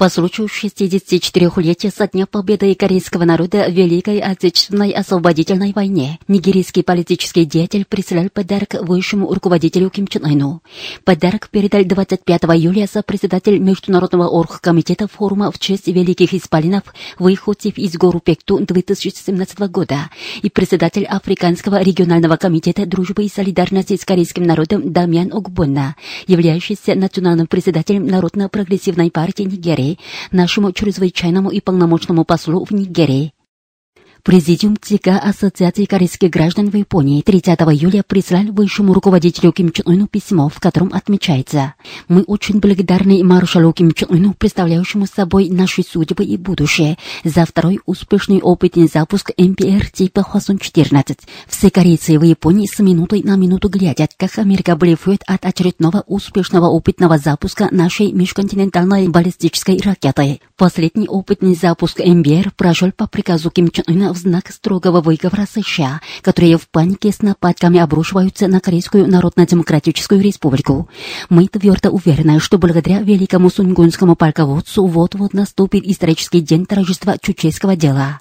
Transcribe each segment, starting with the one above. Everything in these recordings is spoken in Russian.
По случаю 64-летия со дня победы корейского народа в Великой Отечественной освободительной войне нигерийский политический деятель прислал подарок высшему руководителю Ким Чен Ыну. Подарок передал 25 июля сопредседатель Международного оргкомитета форума в честь великих исполинов выходцев из гору Пекту 2017 года и председатель Африканского регионального комитета дружбы и солидарности с корейским народом Дамьян Огбонна, являющийся национальным председателем Народно-прогрессивной партии Нигерии нашему чрезвычайному и полномочному послу в Нигерии. Президиум ЦК Ассоциации корейских граждан в Японии 30 июля прислал высшему руководителю Ким Чен Ыну письмо, в котором отмечается «Мы очень благодарны маршалу Ким Чен Ыну, представляющему собой наши судьбы и будущее, за второй успешный опытный запуск МПР типа Хвасон-14. Все корейцы в Японии с минутой на минуту глядят, как Америка блефует от очередного успешного опытного запуска нашей межконтинентальной баллистической ракеты. Последний опытный запуск МБР прошел по приказу Ким Чен Ына в знак строгого выговора США, которые в панике с нападками обрушиваются на Корейскую Народно-Демократическую Республику. Мы твердо уверены, что благодаря великому сунгунскому полководцу вот-вот наступит исторический день торжества чучейского дела.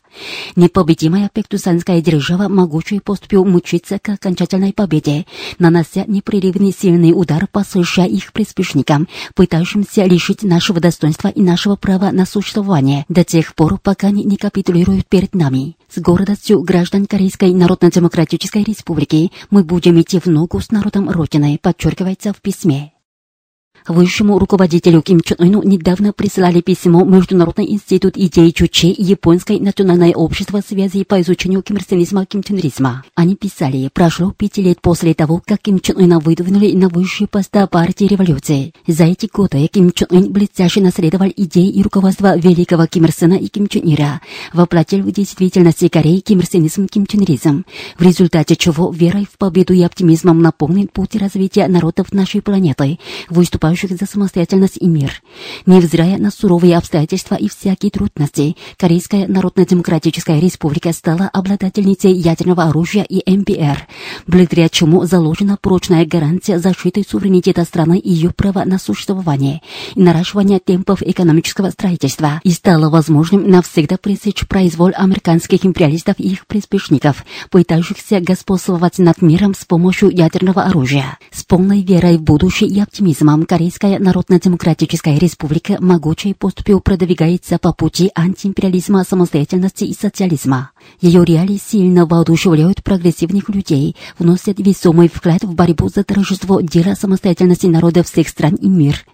Непобедимая пектусанская держава могучей поступью мучится к окончательной победе, нанося непрерывный сильный удар по США их приспешникам, пытающимся лишить нашего достоинства и нашего права на существование до тех пор, пока они не капитулируют перед нами. С гордостью граждан Корейской Народно-Демократической Республики мы будем идти в ногу с народом Родины, подчеркивается в письме. Высшему руководителю Ким Чен Ыну недавно прислали письмо Международный институт идей Чучи и Японское национальное общество связи по изучению кимрсенизма кимченризма. Они писали, прошло пять лет после того, как Ким Чен Ына выдвинули на высшие поста партии революции. За эти годы Ким Чен Ын блестяще наследовал идеи и руководство великого Ким Ир Сена и Ким Чен Ира, воплотил в действительности Кореи кимрсенизм кимченризм, в результате чего верой в победу и оптимизмом наполнен путь развития народов нашей планеты, выступая выступающих за самостоятельность и мир. Невзирая на суровые обстоятельства и всякие трудности, Корейская Народно-Демократическая Республика стала обладательницей ядерного оружия и МПР, благодаря чему заложена прочная гарантия защиты суверенитета страны и ее права на существование и наращивание темпов экономического строительства и стало возможным навсегда пресечь произвол американских империалистов и их приспешников, пытающихся господствовать над миром с помощью ядерного оружия. С полной верой в будущее и оптимизмом Корейская Народно-Демократическая Республика могучей поступью продвигается по пути антиимпериализма, самостоятельности и социализма. Ее реалии сильно воодушевляют прогрессивных людей, вносят весомый вклад в борьбу за торжество дела самостоятельности народов всех стран и мир.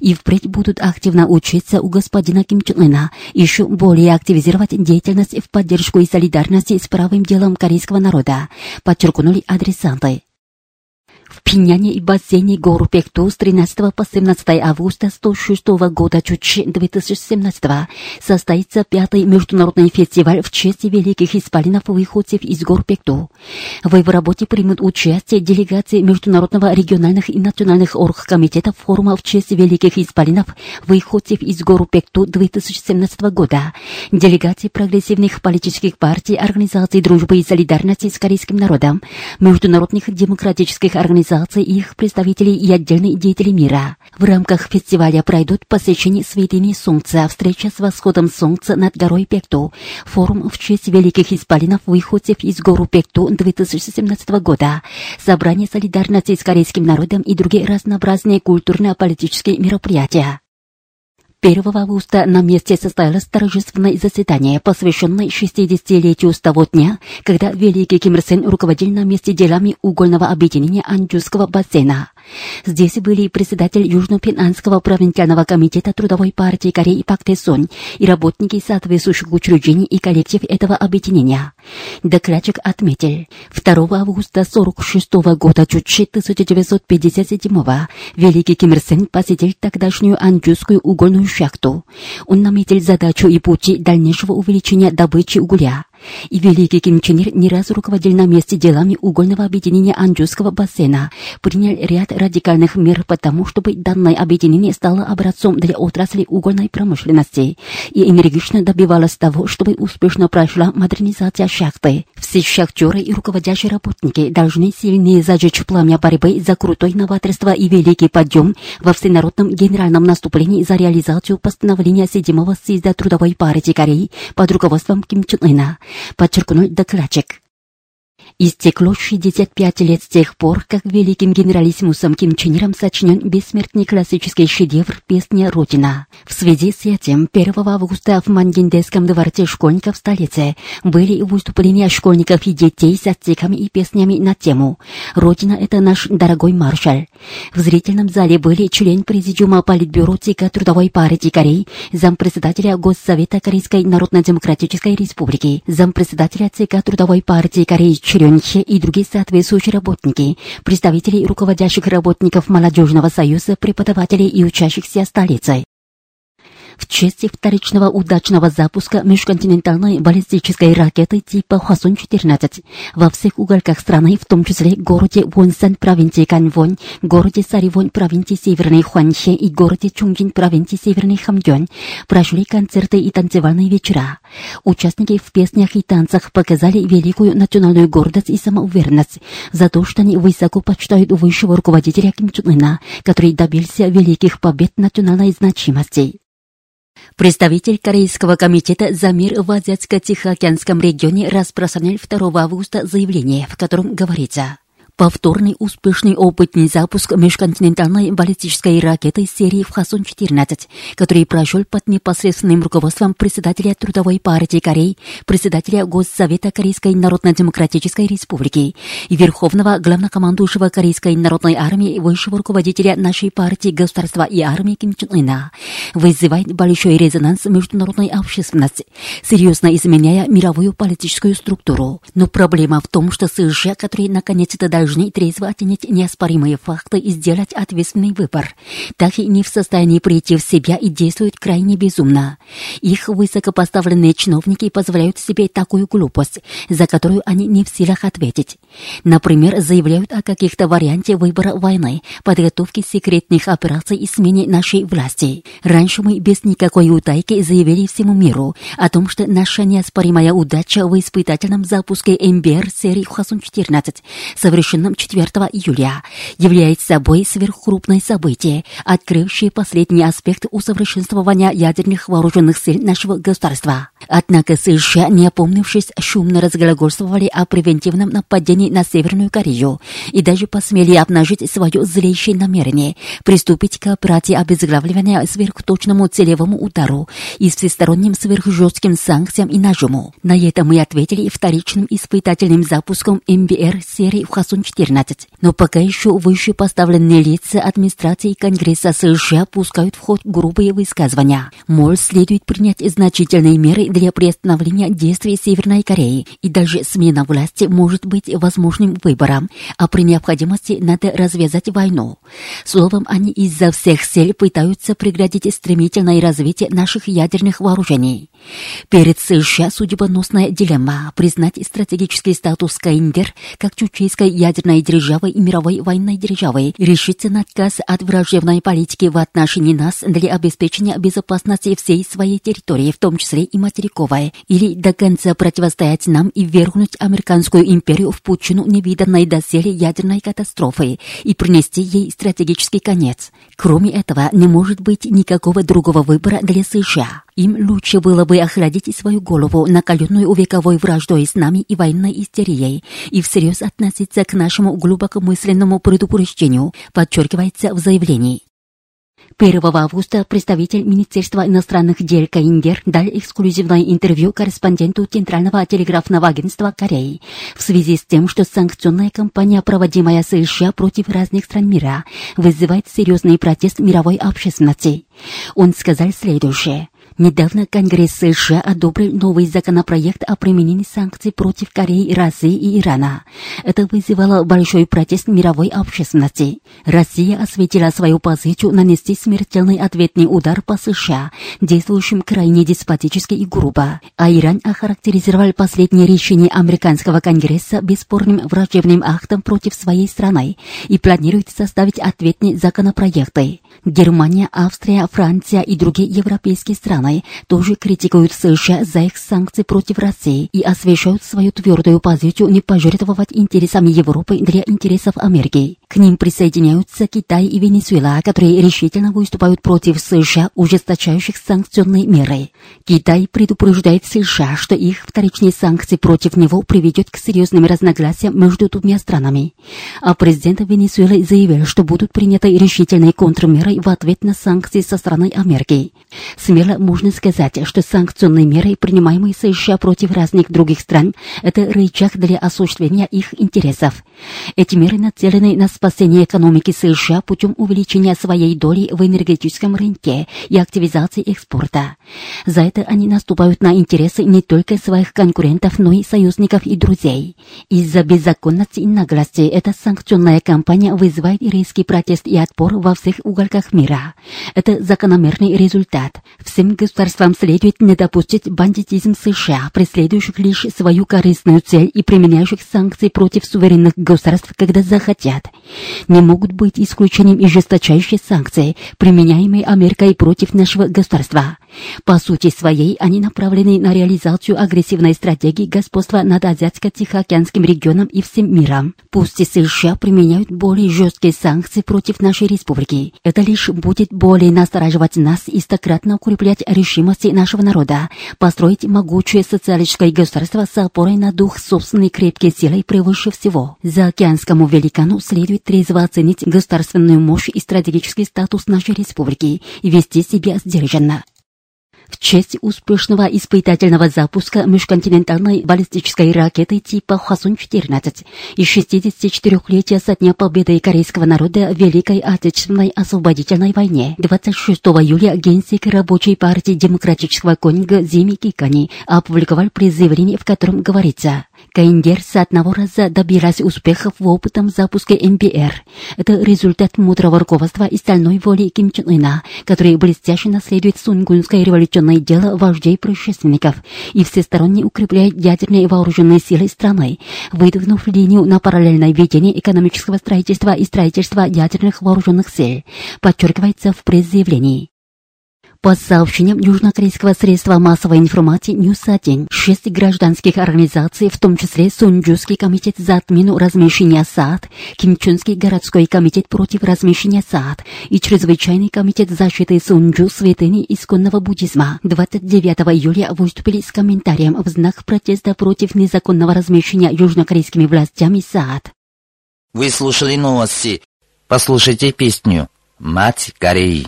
И впредь будут активно учиться у господина Ким Чен Ына, еще более активизировать деятельность в поддержку и солидарности с правым делом корейского народа, подчеркнули адресанты. Пиняне и бассейне гору Пекту с 13 по 17 августа 106 года Чучи 2017 состоится пятый международный фестиваль в честь великих исполинов выходцев из гор Пекту. В его работе примут участие делегации международного региональных и национальных оргкомитетов форума в честь великих исполинов выходцев из гор Пекту 2017 года, делегации прогрессивных политических партий, организаций дружбы и солидарности с корейским народом, международных демократических организаций организаций их представителей и отдельные деятели мира. В рамках фестиваля пройдут посвящение святыни Солнца, встреча с восходом Солнца над горой Пекту, форум в честь великих исполинов выходцев из гору Пекту 2017 года, собрание солидарности с корейским народом и другие разнообразные культурно-политические мероприятия. 1 августа на месте состоялось торжественное заседание, посвященное 60-летию с того дня, когда великий Ким Ир руководил на месте делами угольного объединения Анджусского бассейна. Здесь были председатель Южно-Пенанского провинциального комитета Трудовой партии Кореи Пак Тэ Сон и работники соответствующих учреждений и коллектив этого объединения. Докладчик отметил, 2 августа 46 года, чуть 1957 великий Ким Ир Сен посетил тогдашнюю Анджусскую угольную шахту. Он наметил задачу и пути дальнейшего увеличения добычи угля. И великий Ким Чен Ир не раз руководил на месте делами угольного объединения Анджусского бассейна, принял ряд радикальных мер по тому, чтобы данное объединение стало образцом для отрасли угольной промышленности. И энергично добивалось того, чтобы успешно прошла модернизация шахты. Все шахтеры и руководящие работники должны сильнее зажечь пламя борьбы за крутой новаторство и великий подъем во всенародном генеральном наступлении за реализацию постановления седьмого съезда Трудовой партии Кореи под руководством Ким Чен Ына, подчеркнул докладчик. Истекло 65 лет с тех пор, как великим генералиссимусом Ким Чен Иром сочинен бессмертный классический шедевр «Песня Родина». В связи с этим 1 августа в Мангиндейском дворце школьников столицы были выступления школьников и детей с отсеками и песнями на тему «Родина – это наш дорогой маршал». В зрительном зале были член Президиума Политбюро ЦК Трудовой партии Кореи, зампредседателя Госсовета Корейской Народно-Демократической Республики, зампредседателя ЦК Трудовой партии Кореи Черенче и другие соответствующие работники, представители руководящих работников Молодежного союза, преподавателей и учащихся столицы в честь вторичного удачного запуска межконтинентальной баллистической ракеты типа Хвасон-14 во всех уголках страны, в том числе городе Вонсан провинции Канвон, городе Саривон провинции Северной Хуанхе и городе Чунджин провинции Северный Хамдён, прошли концерты и танцевальные вечера. Участники в песнях и танцах показали великую национальную гордость и самоуверенность за то, что они высоко почитают высшего руководителя Ким Ына, который добился великих побед национальной значимости. Представитель Корейского комитета за мир в Азиатско-Тихоокеанском регионе распространил 2 августа заявление, в котором говорится повторный успешный опытный запуск межконтинентальной баллистической ракеты серии «Вхасон-14», который прошел под непосредственным руководством председателя Трудовой партии Кореи, председателя Госсовета Корейской Народно-Демократической Республики и верховного главнокомандующего Корейской Народной армии высшего руководителя нашей партии государства и армии Ким Чен Ына, вызывает большой резонанс международной общественности, серьезно изменяя мировую политическую структуру. Но проблема в том, что США, которые наконец-то должны трезво оценить неоспоримые факты и сделать ответственный выбор, так и не в состоянии прийти в себя и действуют крайне безумно. Их высокопоставленные чиновники позволяют себе такую глупость, за которую они не в силах ответить. Например, заявляют о каких-то варианте выбора войны, подготовке секретных операций и смене нашей власти. Раньше мы без никакой утайки заявили всему миру о том, что наша неоспоримая удача в испытательном запуске МБР серии Хасун-14 совершенном 4 июля является собой сверхкрупное событие, открывшее последний аспект усовершенствования ядерных вооруженных сил нашего государства. Однако США, не опомнившись, шумно разглагольствовали о превентивном нападении на Северную Корею и даже посмели обнажить свое злейшее намерение приступить к операции обезглавливания сверхточному целевому удару и всесторонним сверхжестким санкциям и нажиму. На это мы ответили вторичным испытательным запуском МБР серии Хасун-14. Но пока еще выше поставленные лица администрации Конгресса США пускают в ход грубые высказывания. Мол, следует принять значительные меры для приостановления действий Северной Кореи, и даже смена власти может быть возможным выбором, а при необходимости надо развязать войну. Словом, они изо всех сил пытаются преградить стремительное развитие наших ядерных вооружений. Перед США судьбоносная дилемма признать стратегический статус КНДР как чучейской ядерной державой и мировой военной державой, решиться на отказ от враждебной политики в отношении нас для обеспечения безопасности всей своей территории, в том числе и материковой, или до конца противостоять нам и вергнуть американскую империю в пучину невиданной доселе ядерной катастрофы и принести ей стратегический конец. Кроме этого, не может быть никакого другого выбора для США. Им лучше было бы охладить свою голову, накаленную вековой враждой с нами и военной истерией, и всерьез относиться к нашему глубокомысленному предупреждению, подчеркивается в заявлении. 1 августа представитель Министерства иностранных дел Каиндер дал эксклюзивное интервью корреспонденту Центрального телеграфного агентства Кореи в связи с тем, что санкционная кампания, проводимая США против разных стран мира, вызывает серьезный протест мировой общественности. Он сказал следующее. Недавно Конгресс США одобрил новый законопроект о применении санкций против Кореи, России и Ирана. Это вызвало большой протест мировой общественности. Россия осветила свою позицию нанести смертельный ответный удар по США, действующим крайне деспотически и грубо. А Иран охарактеризовал последнее решение американского Конгресса бесспорным враждебным актом против своей страны и планирует составить ответные законопроекты. Германия, Австрия, Франция и другие европейские страны тоже критикуют США за их санкции против России и освещают свою твердую позицию не пожертвовать интересами Европы для интересов Америки. К ним присоединяются Китай и Венесуэла, которые решительно выступают против США, ужесточающих санкционные меры. Китай предупреждает США, что их вторичные санкции против него приведет к серьезным разногласиям между двумя странами. А президент Венесуэлы заявил, что будут приняты решительные контрмеры в ответ на санкции со стороны Америки. Смело можно сказать, что санкционные меры, принимаемые США против разных других стран, это рычаг для осуществления их интересов. Эти меры нацелены на спасение экономики США путем увеличения своей доли в энергетическом рынке и активизации экспорта. За это они наступают на интересы не только своих конкурентов, но и союзников и друзей. Из-за беззаконности и наглости эта санкционная кампания вызывает резкий протест и отпор во всех уголках мира. Это закономерный результат. Всем государствам следует не допустить бандитизм США, преследующих лишь свою корыстную цель и применяющих санкции против суверенных государств, когда захотят не могут быть исключением и жесточайшие санкции, применяемые Америкой против нашего государства. По сути своей, они направлены на реализацию агрессивной стратегии господства над Азиатско-Тихоокеанским регионом и всем миром. Пусть и США применяют более жесткие санкции против нашей республики. Это лишь будет более настораживать нас и стократно укреплять решимости нашего народа, построить могучее социалистическое государство с опорой на дух собственной крепкой силой превыше всего. За океанскому великану следует трезво оценить государственную мощь и стратегический статус нашей республики и вести себя сдержанно. В честь успешного испытательного запуска межконтинентальной баллистической ракеты типа Хасун-14 и 64-летия со дня победы корейского народа в Великой Отечественной освободительной войне 26 июля генсек рабочей партии демократического конинга Зими Кикани опубликовал призывление, в котором говорится КНДР с одного раза добилась успехов в опытном запуске МБР. Это результат мудрого руководства и стальной воли Ким Чен Ына, который блестяще наследует сунгунское революционное дело вождей предшественников и всесторонне укрепляет ядерные вооруженные силы страны, выдвинув линию на параллельное ведение экономического строительства и строительства ядерных вооруженных сил, подчеркивается в пресс-заявлении. По сообщениям южнокорейского средства массовой информации News-1, шесть гражданских организаций, в том числе Сунджуский комитет за отмену размещения THAAD, Кимчунский городской комитет против размещения САД и Чрезвычайный комитет защиты Сунджу святыни исконного буддизма 29 июля выступили с комментарием в знак протеста против незаконного размещения южнокорейскими властями САД. Вы слушали новости. Послушайте песню «Мать Кореи».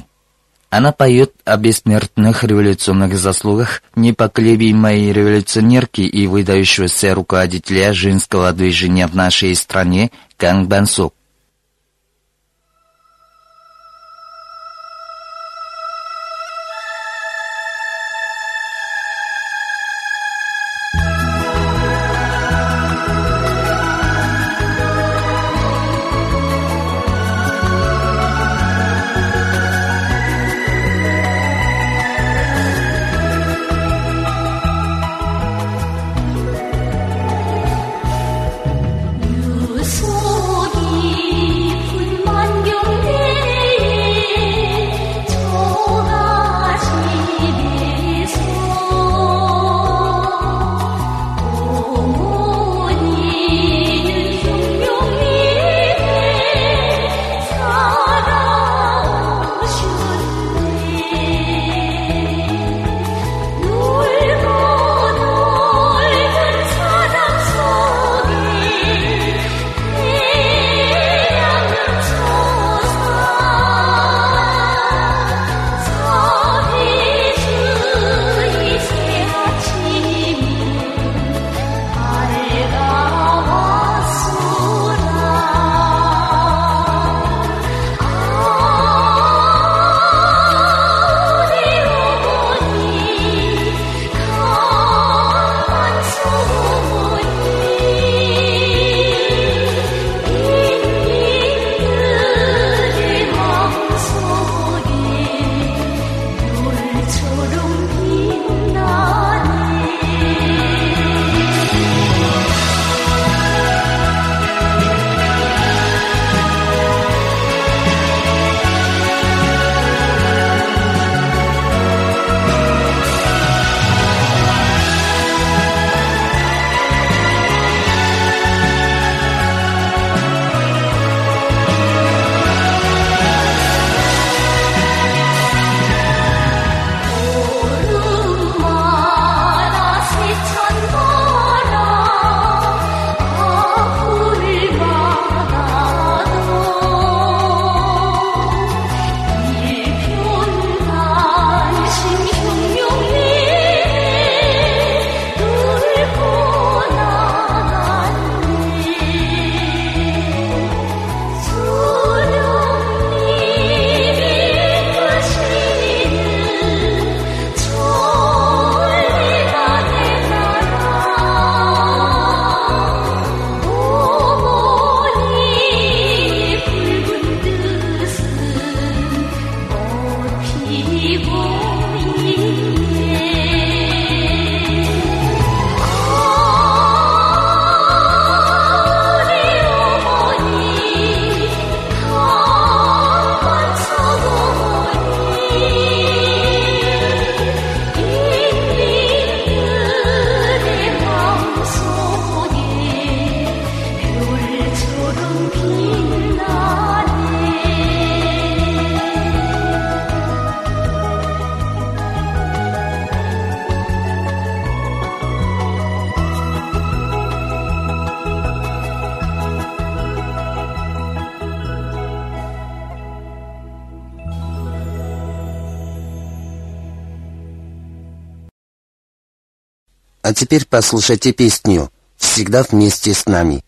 Она поет о бессмертных революционных заслугах непоколебимой революционерки и выдающегося руководителя женского движения в нашей стране Кang Бансук. Теперь послушайте песню «Всегда вместе с нами».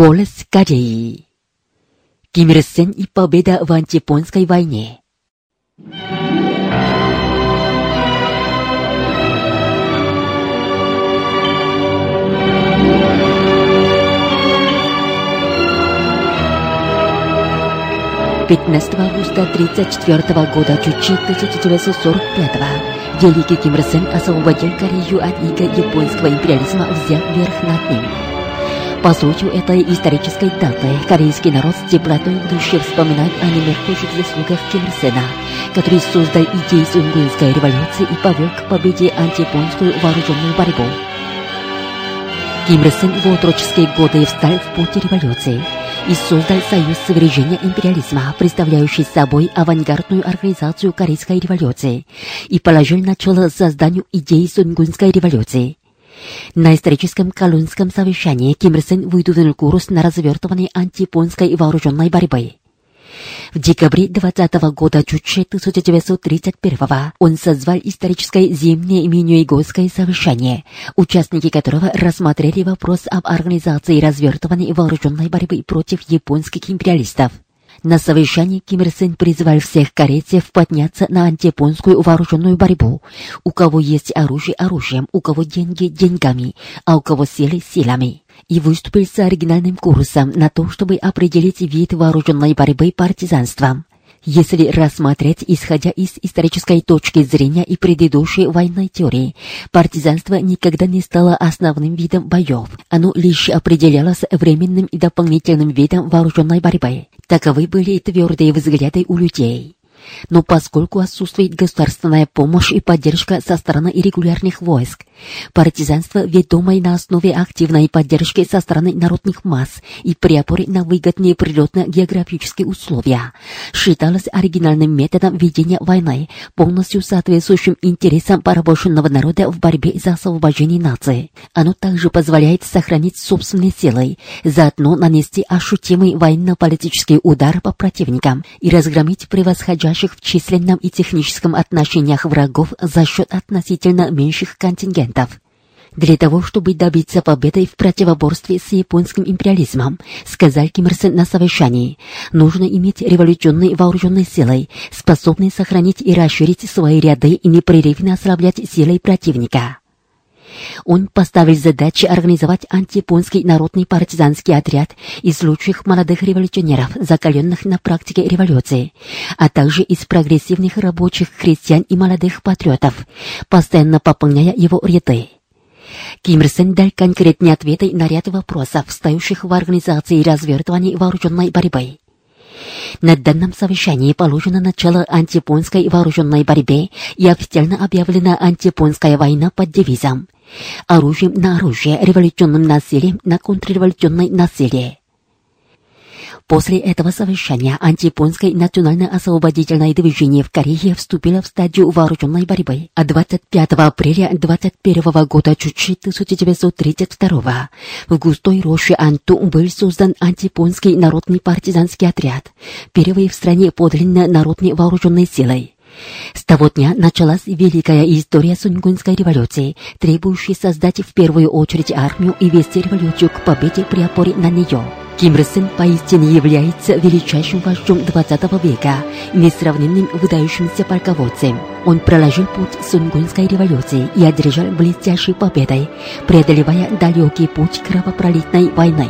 Голос Кореи. Ким Ир Сен и победа в антипонской войне. Пятнадцатого августа 1934 года, чуть 1945 Великий Ким Ир Сен освободил Корею от иго японского империализма, взяв верх над ним. По случаю этой исторической даты корейский народ с теплотой в душе вспоминает о немеркущих заслугах Ким Ир Сена, который создал идеи Сунгунской революции и повел к победе антияпонскую вооруженную борьбу. Ким Ир Сен в отроческие годы встал в путь революции и создал Союз свержения империализма, представляющий собой авангардную организацию Корейской революции, и положил начало созданию идеи Сунгунской революции. На историческом Колунском совещании Ким Ир Сен выдвинул курс на развертывание антияпонской вооруженной борьбы. В декабре 20 года Чуче 1931 он созвал историческое зимнее Минюйгойское совещание, участники которого рассмотрели вопрос об организации и развертывании вооруженной борьбы против японских империалистов. На совещании Ким Ир Сен призвал всех корейцев подняться на антияпонскую вооруженную борьбу. У кого есть оружие оружием, у кого деньги деньгами, а у кого силы силами. И выступил с оригинальным курсом на то, чтобы определить вид вооруженной борьбы партизанством. Если рассмотреть, исходя из исторической точки зрения и предыдущей военной теории, партизанство никогда не стало основным видом боев. Оно лишь определялось временным и дополнительным видом вооруженной борьбы. Таковы были твердые взгляды у людей. Но поскольку отсутствует государственная помощь и поддержка со стороны регулярных войск, партизанство, ведомое на основе активной поддержки со стороны народных масс и при опоре на выгодные природно-географические условия, считалось оригинальным методом ведения войны, полностью соответствующим интересам порабощенного народа в борьбе за освобождение нации. Оно также позволяет сохранить собственные силы, заодно нанести ощутимый военно-политический удар по противникам и разгромить превосходящих в численном и техническом отношениях врагов за счет относительно меньших контингентов. Для того, чтобы добиться победы в противоборстве с японским империализмом, сказал Ким Ир Сен на совещании, нужно иметь революционные вооруженные силы, способные сохранить и расширить свои ряды и непрерывно ослаблять силы противника. Он поставил задачу организовать антияпонский народный партизанский отряд из лучших молодых революционеров, закаленных на практике революции, а также из прогрессивных рабочих, крестьян и молодых патриотов, постоянно пополняя его ряды. Ким Ир Сен дал конкретные ответы на ряд вопросов, стоящих в организации развертывания вооруженной борьбы. На данном совещании положено начало антияпонской вооруженной борьбе и официально объявлена антияпонская война под девизом «Оружием на оружие, революционным насилием на контрреволюционное насилие». После этого совещания антияпонское национально-освободительное движение в Корее вступило в стадию вооруженной борьбы. А 25 апреля 21 года Чучи 1932 в густой роще Анту был создан антияпонский народный партизанский отряд, первый в стране подлинно народной вооруженной силой. С того дня началась великая история Сунгунской революции, требующая создать в первую очередь армию и вести революцию к победе при опоре на нее. Ким Ир Сен поистине является величайшим вождем 20 века, несравненным выдающимся полководцем. Он проложил путь Сунгунской революции и одержал блестящей победой, преодолевая далекий путь кровопролитной войны.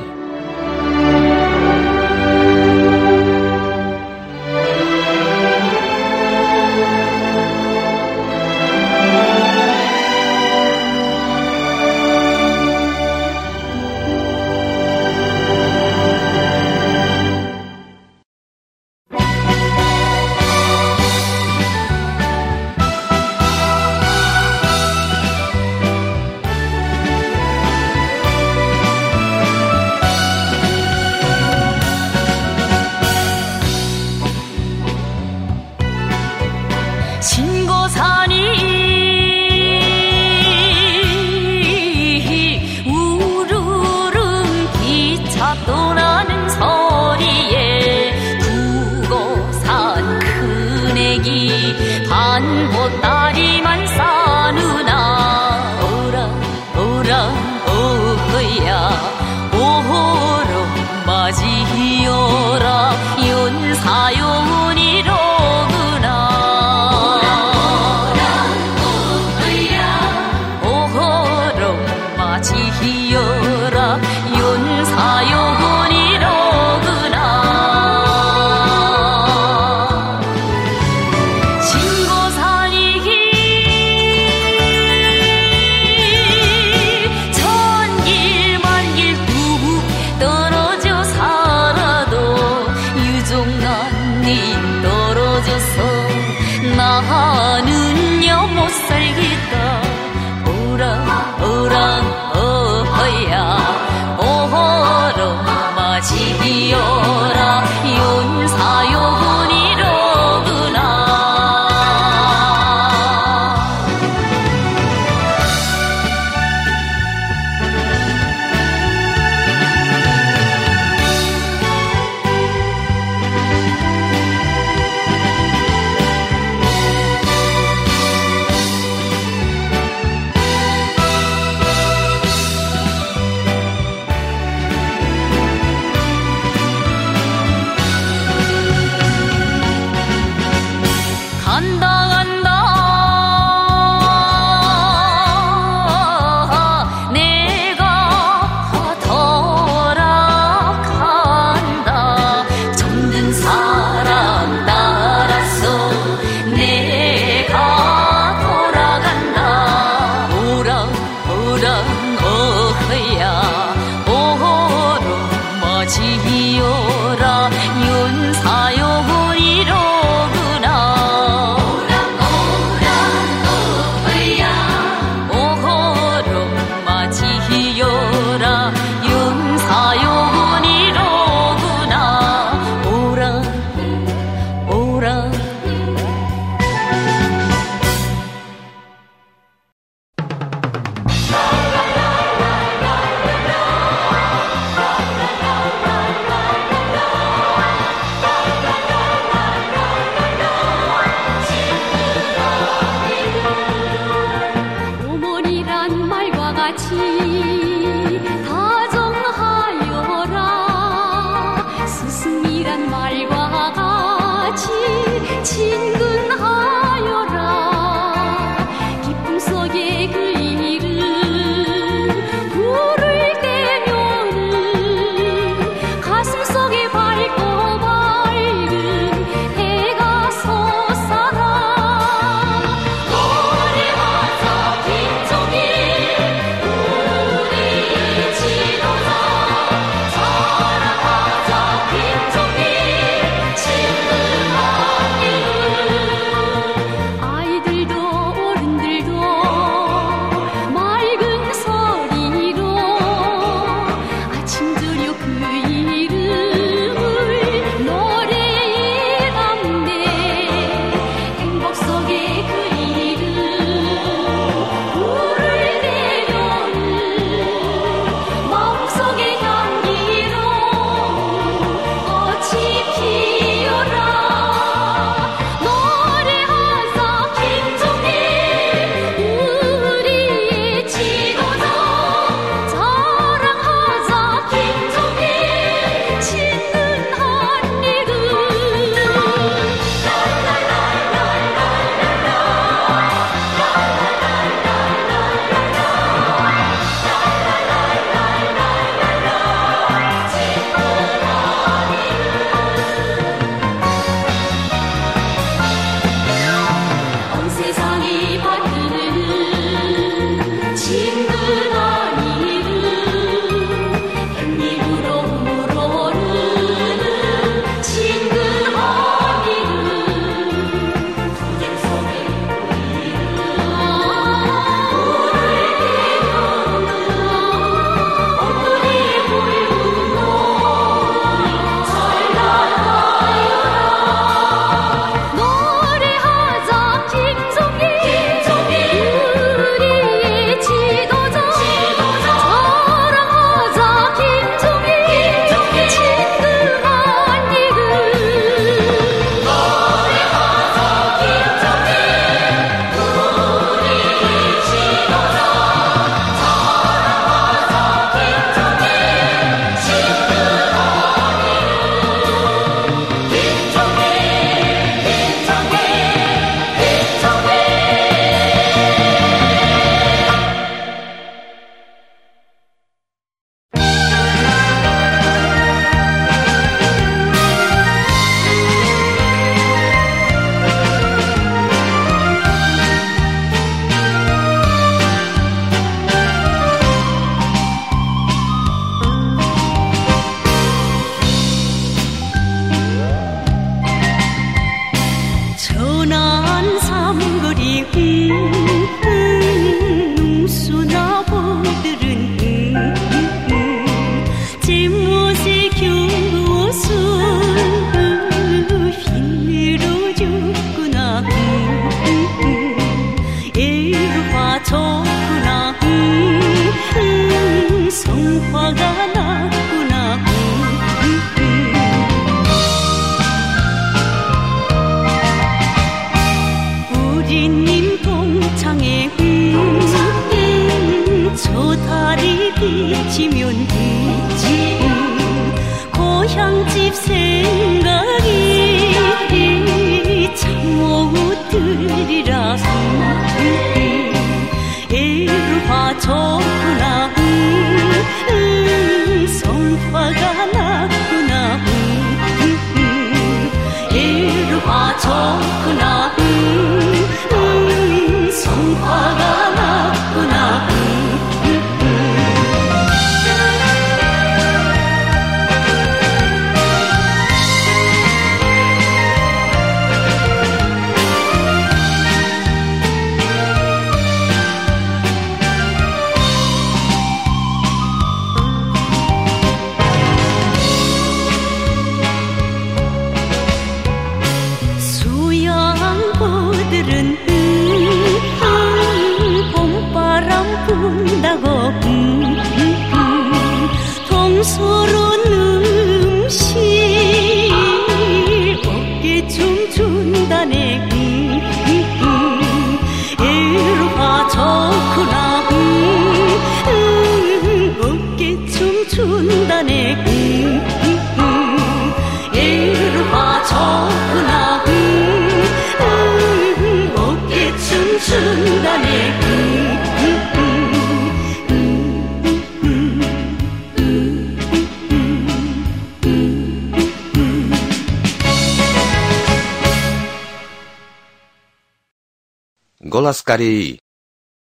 «Голос Кореи».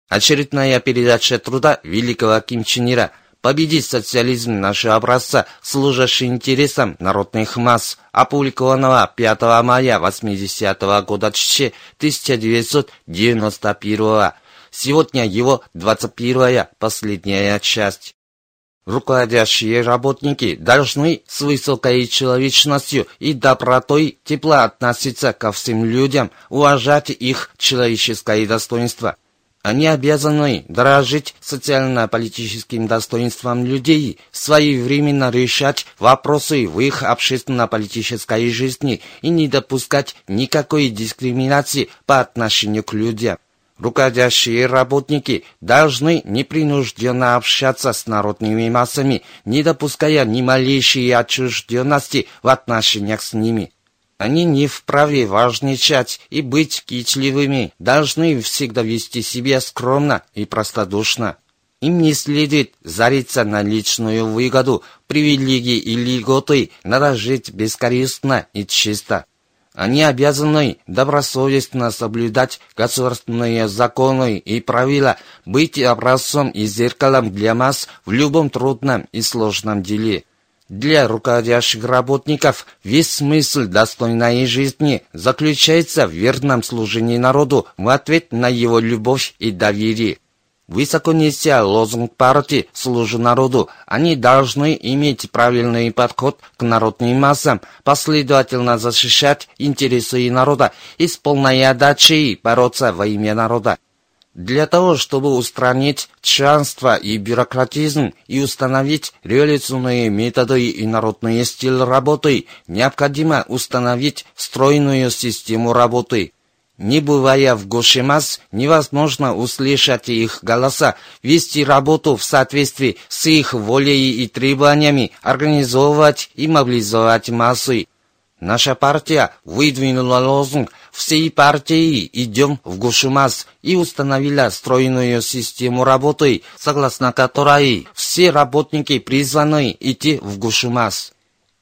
Очередная передача труда великого Ким Чен Ира «Победить социализм нашего образца, служащий интересам народных масс», опубликованного 5 мая 80 -го года 1991 Сегодня его 21-я последняя часть. Руководящие работники должны с высокой человечностью и добротой тепло относиться ко всем людям, уважать их человеческое достоинство. Они обязаны дорожить социально-политическим достоинством людей, своевременно решать вопросы в их общественно-политической жизни и не допускать никакой дискриминации по отношению к людям. Руководящие работники должны непринужденно общаться с народными массами, не допуская ни малейшей отчужденности в отношениях с ними. Они не вправе важничать и быть кичливыми, должны всегда вести себя скромно и простодушно. Им не следует зариться на личную выгоду, привилегии и льготы, надо жить бескорыстно и чисто. Они обязаны добросовестно соблюдать государственные законы и правила, быть образцом и зеркалом для масс в любом трудном и сложном деле. Для руководящих работников весь смысл достойной жизни заключается в верном служении народу в ответ на его любовь и доверие. Высоко неся лозунг партии «Служу народу», они должны иметь правильный подход к народным массам, последовательно защищать интересы народа и с полной отдачей бороться во имя народа. Для того, чтобы устранить чанство и бюрократизм и установить революционные методы и народный стиль работы, необходимо установить стройную систему работы – не бывая в Гошимас, невозможно услышать их голоса, вести работу в соответствии с их волей и требованиями, организовывать и мобилизовать массы. Наша партия выдвинула лозунг «Всей партии идем в Гушимас» и установила стройную систему работы, согласно которой все работники призваны идти в Гушимас.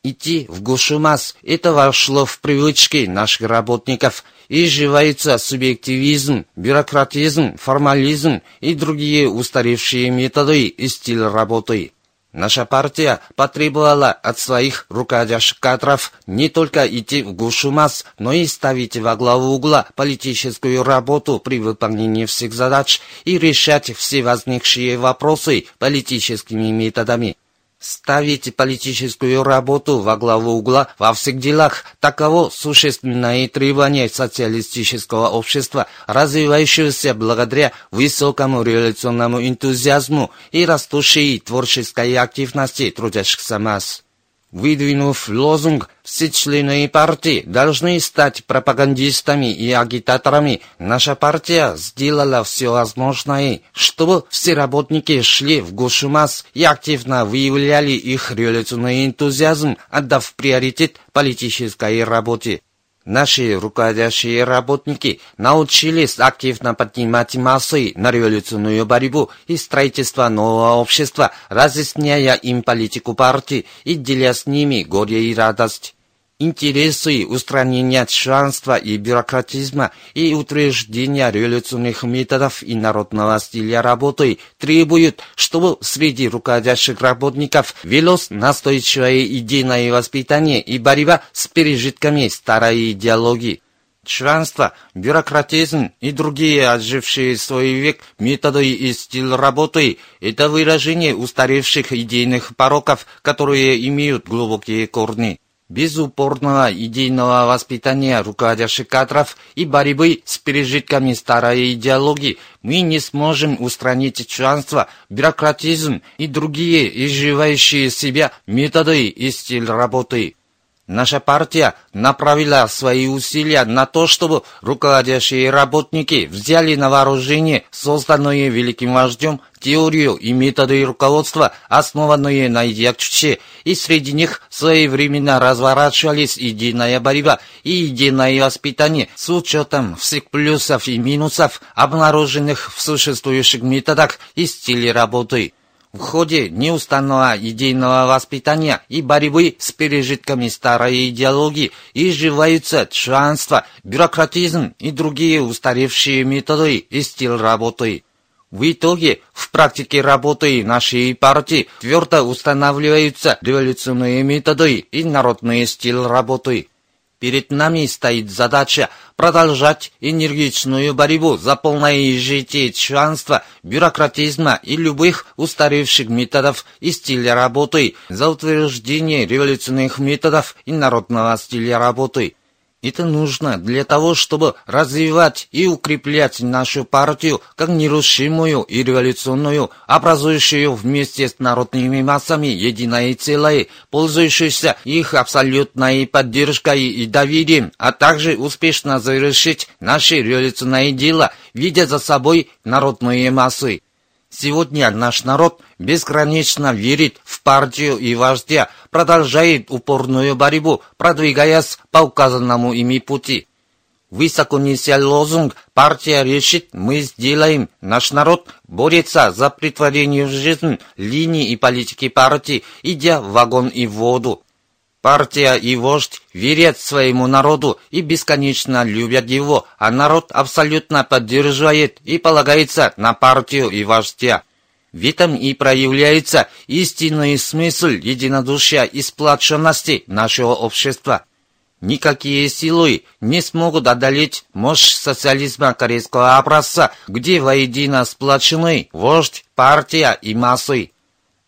Идти в Гушимас – это вошло в привычки наших работников – изживается субъективизм, бюрократизм, формализм и другие устаревшие методы и стиль работы. Наша партия потребовала от своих руководящих кадров не только идти в гушу масс, но и ставить во главу угла политическую работу при выполнении всех задач и решать все возникшие вопросы политическими методами. Ставить политическую работу во главу угла во всех делах – таково существенное требование социалистического общества, развивающегося благодаря высокому революционному энтузиазму и растущей творческой активности трудящихся масс. Выдвинув лозунг «Все члены партии должны стать пропагандистами и агитаторами», наша партия сделала все возможное, чтобы все работники шли в Гошумас и активно выявляли их революционный энтузиазм, отдав приоритет политической работе. Наши руководящие работники научились активно поднимать массы на революционную борьбу и строительство нового общества, разъясняя им политику партии и деля с ними горе и радость. Интересы устранения чванства и бюрократизма и утверждения революционных методов и народного стиля работы требуют, чтобы среди руководящих работников велось настойчивое идейное воспитание и борьба с пережитками старой идеологии. Чванство, бюрократизм и другие отжившие свой век методы и стиль работы – это выражение устаревших идейных пороков, которые имеют глубокие корни. Без упорного идейного воспитания руководящих кадров и борьбы с пережитками старой идеологии мы не сможем устранить чванство, бюрократизм и другие изживающие себя методы и стиль работы. Наша партия направила свои усилия на то, чтобы руководящие работники взяли на вооружение созданные великим вождем теорию и методы руководства, основанные на идеях и среди них своевременно разворачивались единая борьба и единое воспитание с учетом всех плюсов и минусов, обнаруженных в существующих методах и стиле работы. В ходе неустанного идейного воспитания и борьбы с пережитками старой идеологии изживаются чванство, бюрократизм и другие устаревшие методы и стиль работы. В итоге, в практике работы нашей партии твердо устанавливаются революционные методы и народный стиль работы. Перед нами стоит задача продолжать энергичную борьбу за полное изжитие чванства, бюрократизма и любых устаревших методов и стиля работы, за утверждение революционных методов и народного стиля работы. Это нужно для того, чтобы развивать и укреплять нашу партию как нерушимую и революционную, образующую вместе с народными массами единое целое, пользующуюся их абсолютной поддержкой и доверием, а также успешно завершить наше революционное дело, видя за собой народные массы. Сегодня наш народ бесконечно верит в партию и вождя, продолжает упорную борьбу, продвигаясь по указанному ими пути. Высоко неся лозунг «Партия решит, мы сделаем». Наш народ борется за притворение в жизнь линии и политики партии, идя в вагон и в воду. Партия и вождь верят своему народу и бесконечно любят его, а народ абсолютно поддерживает и полагается на партию и вождя. В этом и проявляется истинный смысл единодушия и сплоченности нашего общества. Никакие силы не смогут одолеть мощь социализма корейского образца, где воедино сплочены вождь, партия и массы.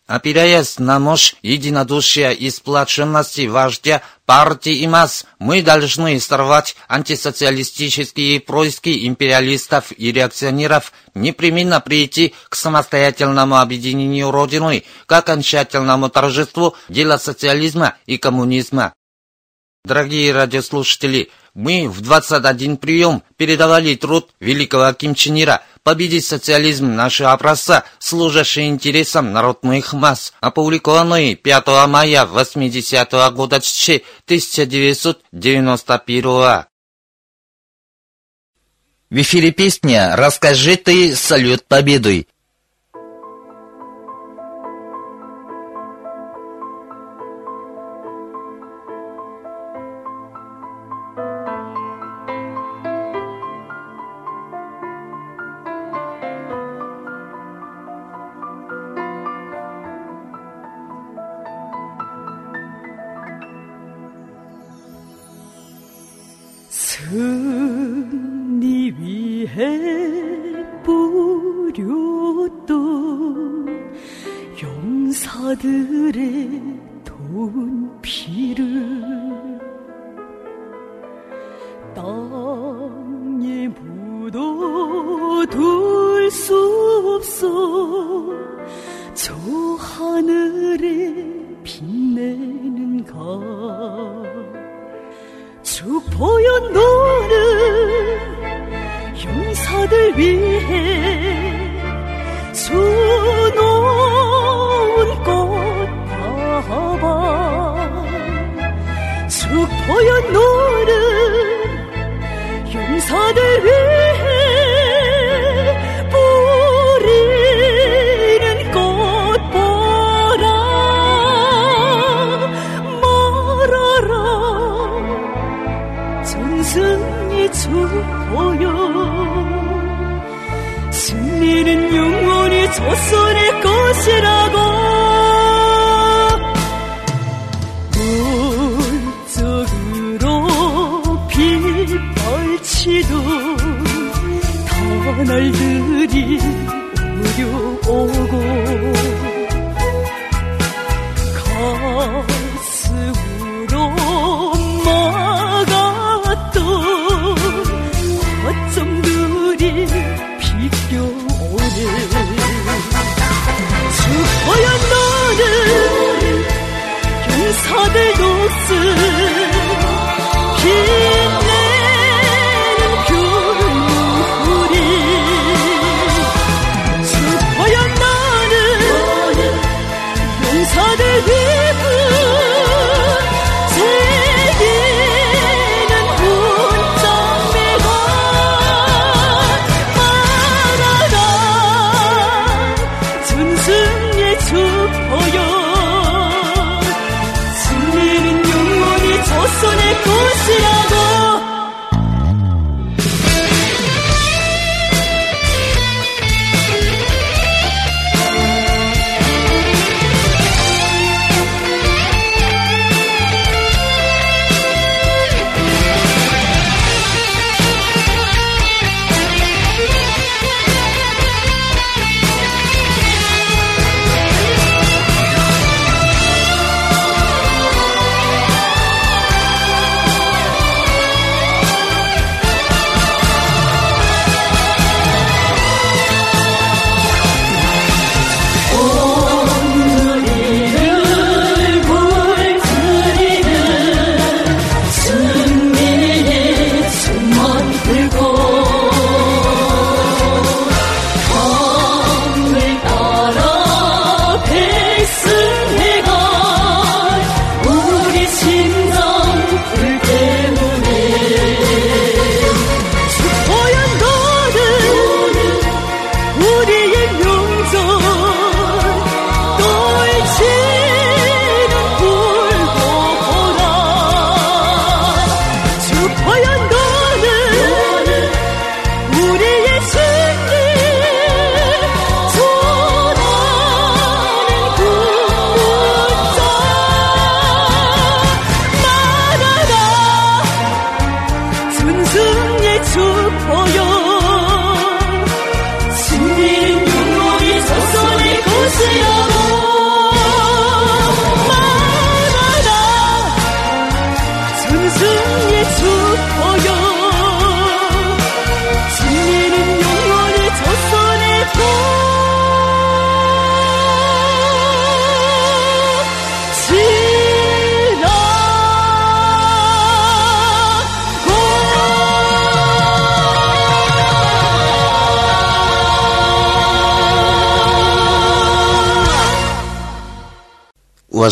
Опираясь на мощь единодушия и сплоченности вождя партии и масс, мы должны сорвать антисоциалистические происки империалистов и реакционеров, непременно прийти к самостоятельному объединению Родины, к окончательному торжеству дела социализма и коммунизма. Дорогие радиослушатели, мы в 21 прием передавали труд великого Ким Чен Ира победить социализм нашего образца, служащий интересам народных масс, опубликованный 5 мая 80 -го года 1991 В эфире песня «Расскажи ты салют победой». 돈 피를 땅에 묻어 둘 수 없어